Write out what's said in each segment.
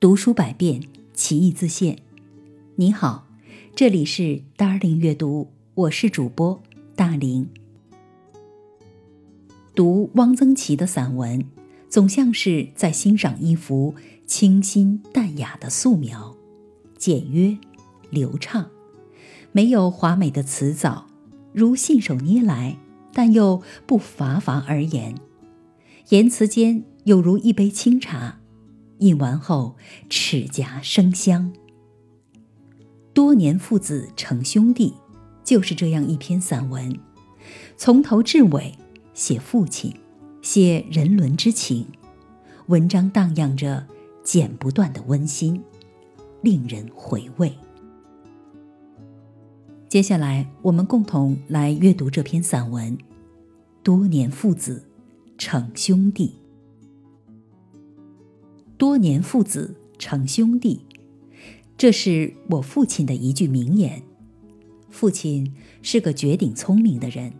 读书百遍，其义自现。你好，这里是 Darling 阅读，我是主播大林。读汪曾祺的散文，总像是在欣赏一幅清新淡雅的素描，简约流畅，没有华美的辞藻，如信手捏来，但又不乏乏而言，言辞间有如一杯清茶。饮完后，齿颊生香。多年父子成兄弟，就是这样一篇散文，从头至尾写父亲，写人伦之情，文章荡漾着剪不断的温馨，令人回味。接下来，我们共同来阅读这篇散文：多年父子成兄弟。多年父子成兄弟，这是我父亲的一句名言。父亲是个绝顶聪明的人，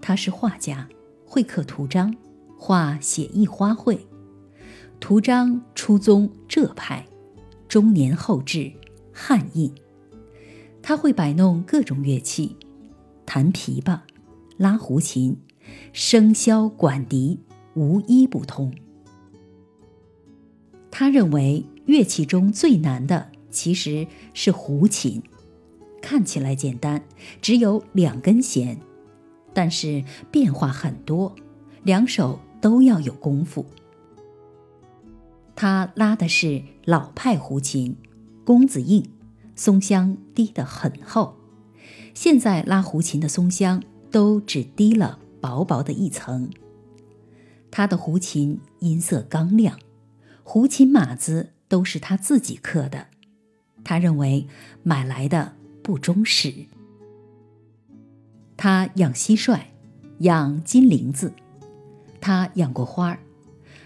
他是画家，会刻图章，画写意花卉。图章初宗浙派，中年后至汉印。他会摆弄各种乐器，弹琵琶，拉胡琴，笙箫管笛，无一不通。他认为乐器中最难的其实是胡琴，看起来简单，只有两根弦，但是变化很多，两手都要有功夫。他拉的是老派胡琴，弓子硬，松香滴得很厚。现在拉胡琴的松香都只滴了薄薄的一层。他的胡琴音色刚亮。胡琴码子都是他自己刻的，他认为买来的不忠实。他养蟋蟀，养金铃子，他养过花儿。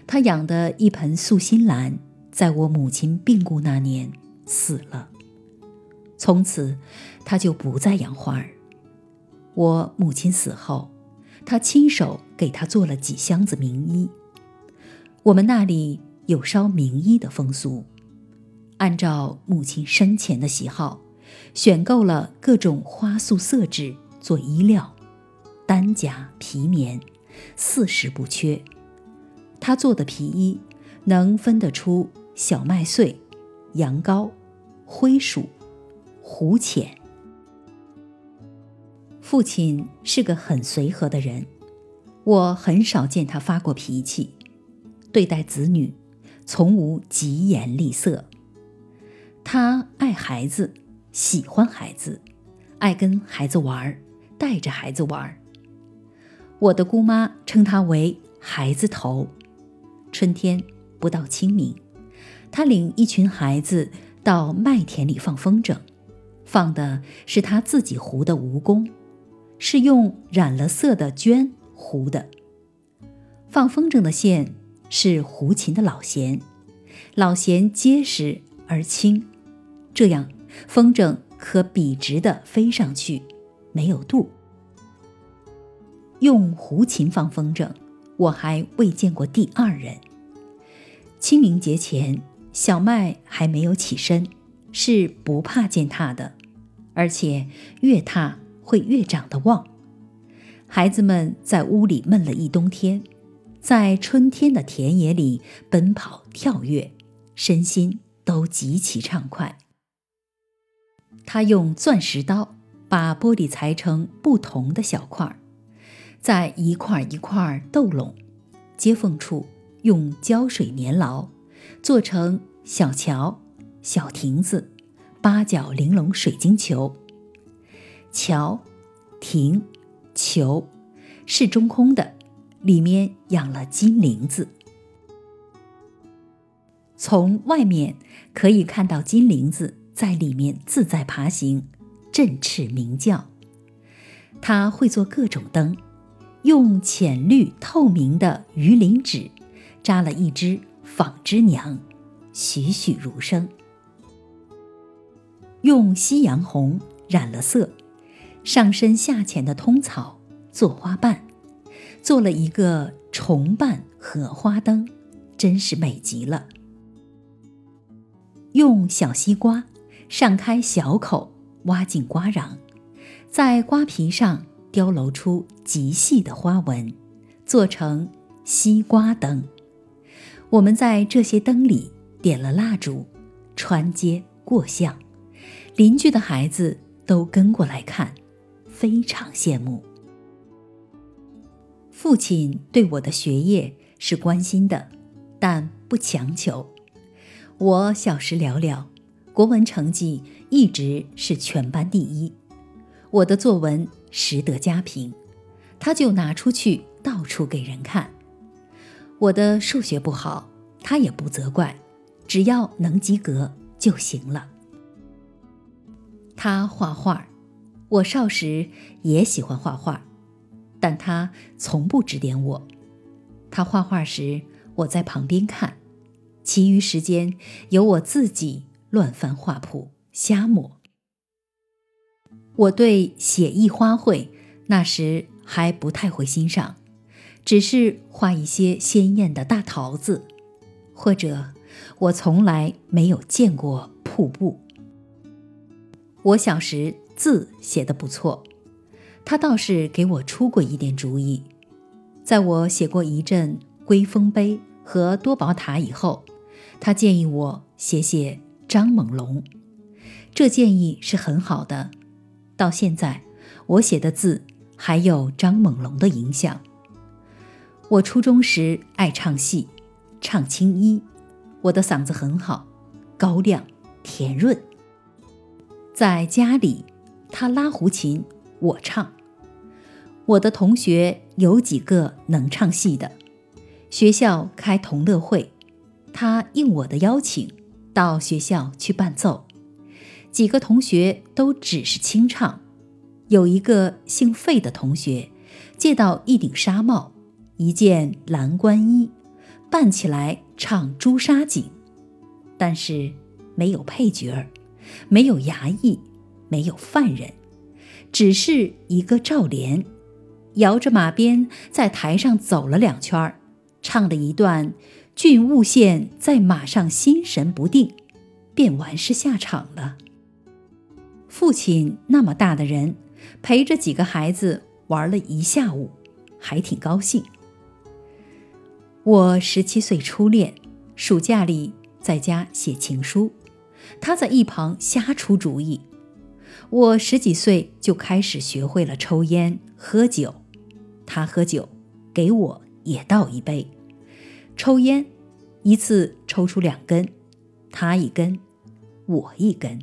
他养的一盆素心兰，在我母亲病故那年死了。从此，他就不再养花儿。我母亲死后，他亲手给他做了几箱子名医。我们那里。有烧名衣的风俗，按照母亲生前的喜好，选购了各种花素色纸做衣料，单夹皮棉，四时不缺。他做的皮衣能分得出小麦穗、羊羔、灰鼠、胡浅。父亲是个很随和的人，我很少见他发过脾气，对待子女。从无疾言厉色。他爱孩子，喜欢孩子，爱跟孩子玩，带着孩子玩。我的姑妈称他为“孩子头”。春天不到清明，他领一群孩子到麦田里放风筝，放的是他自己糊的蜈蚣，是用染了色的绢糊的。放风筝的线。是胡琴的老弦，老弦结实而轻，这样风筝可笔直的飞上去，没有度。用胡琴放风筝，我还未见过第二人。清明节前，小麦还没有起身，是不怕践踏的，而且越踏会越长得旺。孩子们在屋里闷了一冬天。在春天的田野里奔跑跳跃，身心都极其畅快。他用钻石刀把玻璃裁成不同的小块儿，在一块一块斗拢，接缝处用胶水粘牢，做成小桥、小亭子、八角玲珑水晶球。桥、亭、球是中空的。里面养了金铃子，从外面可以看到金铃子在里面自在爬行，振翅鸣叫。它会做各种灯，用浅绿透明的鱼鳞纸扎了一只纺织娘，栩栩如生。用夕阳红染了色，上深下浅的通草做花瓣。做了一个重瓣荷花灯，真是美极了。用小西瓜上开小口，挖进瓜瓤，在瓜皮上雕镂出极细的花纹，做成西瓜灯。我们在这些灯里点了蜡烛，穿街过巷，邻居的孩子都跟过来看，非常羡慕。父亲对我的学业是关心的，但不强求。我小时了了，国文成绩一直是全班第一，我的作文实得佳评，他就拿出去到处给人看。我的数学不好，他也不责怪，只要能及格就行了。他画画，我少时也喜欢画画。但他从不指点我。他画画时，我在旁边看；其余时间由我自己乱翻画谱，瞎抹。我对写意花卉那时还不太会欣赏，只是画一些鲜艳的大桃子，或者我从来没有见过瀑布。我小时字写得不错。他倒是给我出过一点主意，在我写过一阵《归风碑》和《多宝塔》以后，他建议我写写张猛龙。这建议是很好的，到现在我写的字还有张猛龙的影响。我初中时爱唱戏，唱青衣，我的嗓子很好，高亮甜润。在家里，他拉胡琴。我唱，我的同学有几个能唱戏的，学校开同乐会，他应我的邀请到学校去伴奏。几个同学都只是清唱，有一个姓费的同学借到一顶纱帽，一件蓝官衣，扮起来唱朱砂井，但是没有配角儿，没有衙役，没有犯人。只是一个赵莲，摇着马鞭在台上走了两圈唱了一段“郡务县在马上心神不定”，便完事下场了。父亲那么大的人，陪着几个孩子玩了一下午，还挺高兴。我十七岁初恋，暑假里在家写情书，他在一旁瞎出主意。我十几岁就开始学会了抽烟喝酒，他喝酒，给我也倒一杯。抽烟，一次抽出两根，他一根，我一根。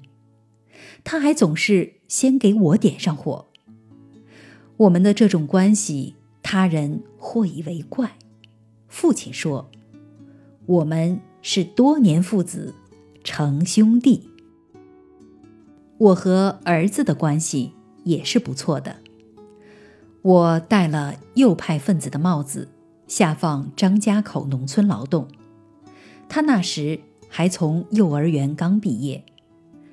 他还总是先给我点上火。我们的这种关系，他人或以为怪。父亲说：“我们是多年父子，成兄弟。”我和儿子的关系也是不错的。我戴了右派分子的帽子，下放张家口农村劳动。他那时还从幼儿园刚毕业，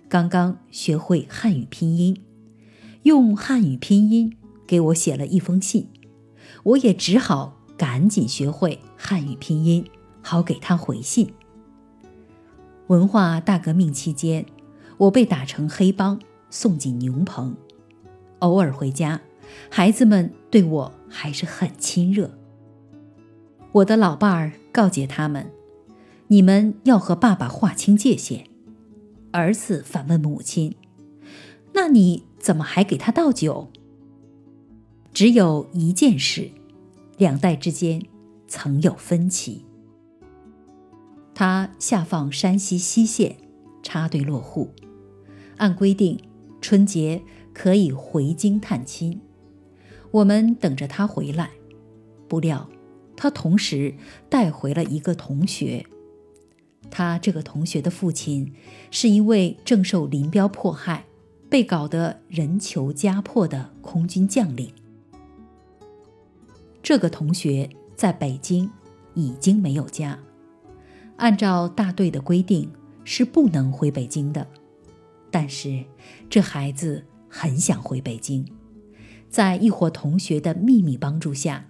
刚刚学会汉语拼音，用汉语拼音给我写了一封信，我也只好赶紧学会汉语拼音，好给他回信。文化大革命期间。我被打成黑帮，送进牛棚。偶尔回家，孩子们对我还是很亲热。我的老伴儿告诫他们：“你们要和爸爸划清界限。”儿子反问母亲：“那你怎么还给他倒酒？”只有一件事，两代之间曾有分歧。他下放山西西县，插队落户。按规定，春节可以回京探亲。我们等着他回来，不料他同时带回了一个同学。他这个同学的父亲是一位正受林彪迫害、被搞得人求家破的空军将领。这个同学在北京已经没有家，按照大队的规定是不能回北京的。但是，这孩子很想回北京，在一伙同学的秘密帮助下，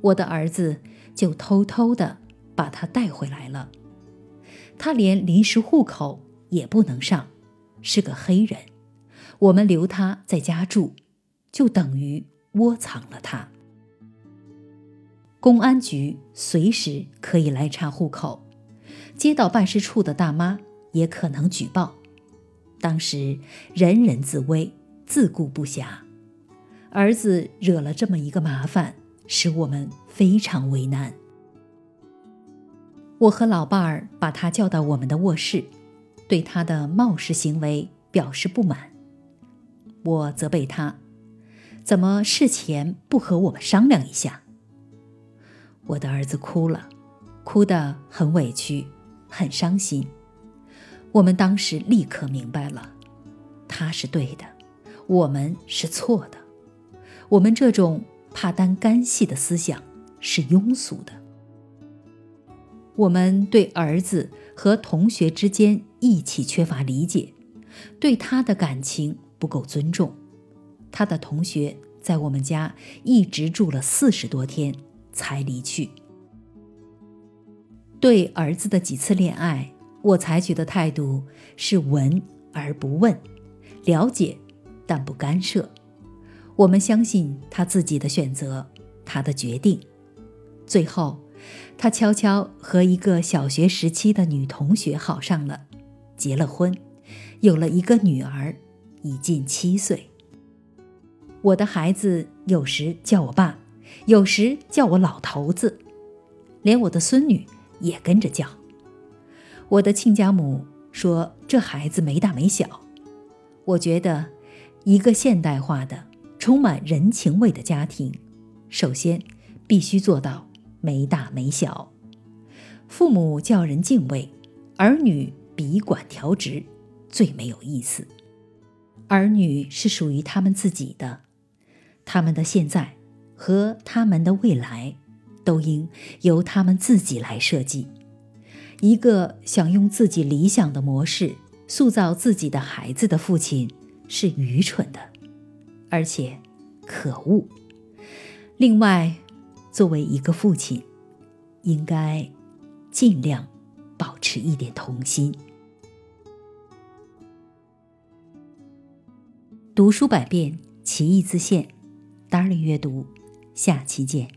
我的儿子就偷偷的把他带回来了。他连临时户口也不能上，是个黑人。我们留他在家住，就等于窝藏了他。公安局随时可以来查户口，街道办事处的大妈也可能举报。当时人人自危，自顾不暇。儿子惹了这么一个麻烦，使我们非常为难。我和老伴儿把他叫到我们的卧室，对他的冒失行为表示不满。我责备他，怎么事前不和我们商量一下？我的儿子哭了，哭得很委屈，很伤心。我们当时立刻明白了，他是对的，我们是错的。我们这种怕担干系的思想是庸俗的。我们对儿子和同学之间义气缺乏理解，对他的感情不够尊重。他的同学在我们家一直住了四十多天才离去。对儿子的几次恋爱。我采取的态度是闻而不问，了解但不干涉。我们相信他自己的选择，他的决定。最后，他悄悄和一个小学时期的女同学好上了，结了婚，有了一个女儿，已近七岁。我的孩子有时叫我爸，有时叫我老头子，连我的孙女也跟着叫。我的亲家母说：“这孩子没大没小。”我觉得，一个现代化的、充满人情味的家庭，首先必须做到没大没小。父母叫人敬畏，儿女笔管调直，最没有意思。儿女是属于他们自己的，他们的现在和他们的未来，都应由他们自己来设计。一个想用自己理想的模式塑造自己的孩子的父亲是愚蠢的，而且可恶。另外，作为一个父亲，应该尽量保持一点童心。读书百遍，其义自现。Darling 阅读，下期见。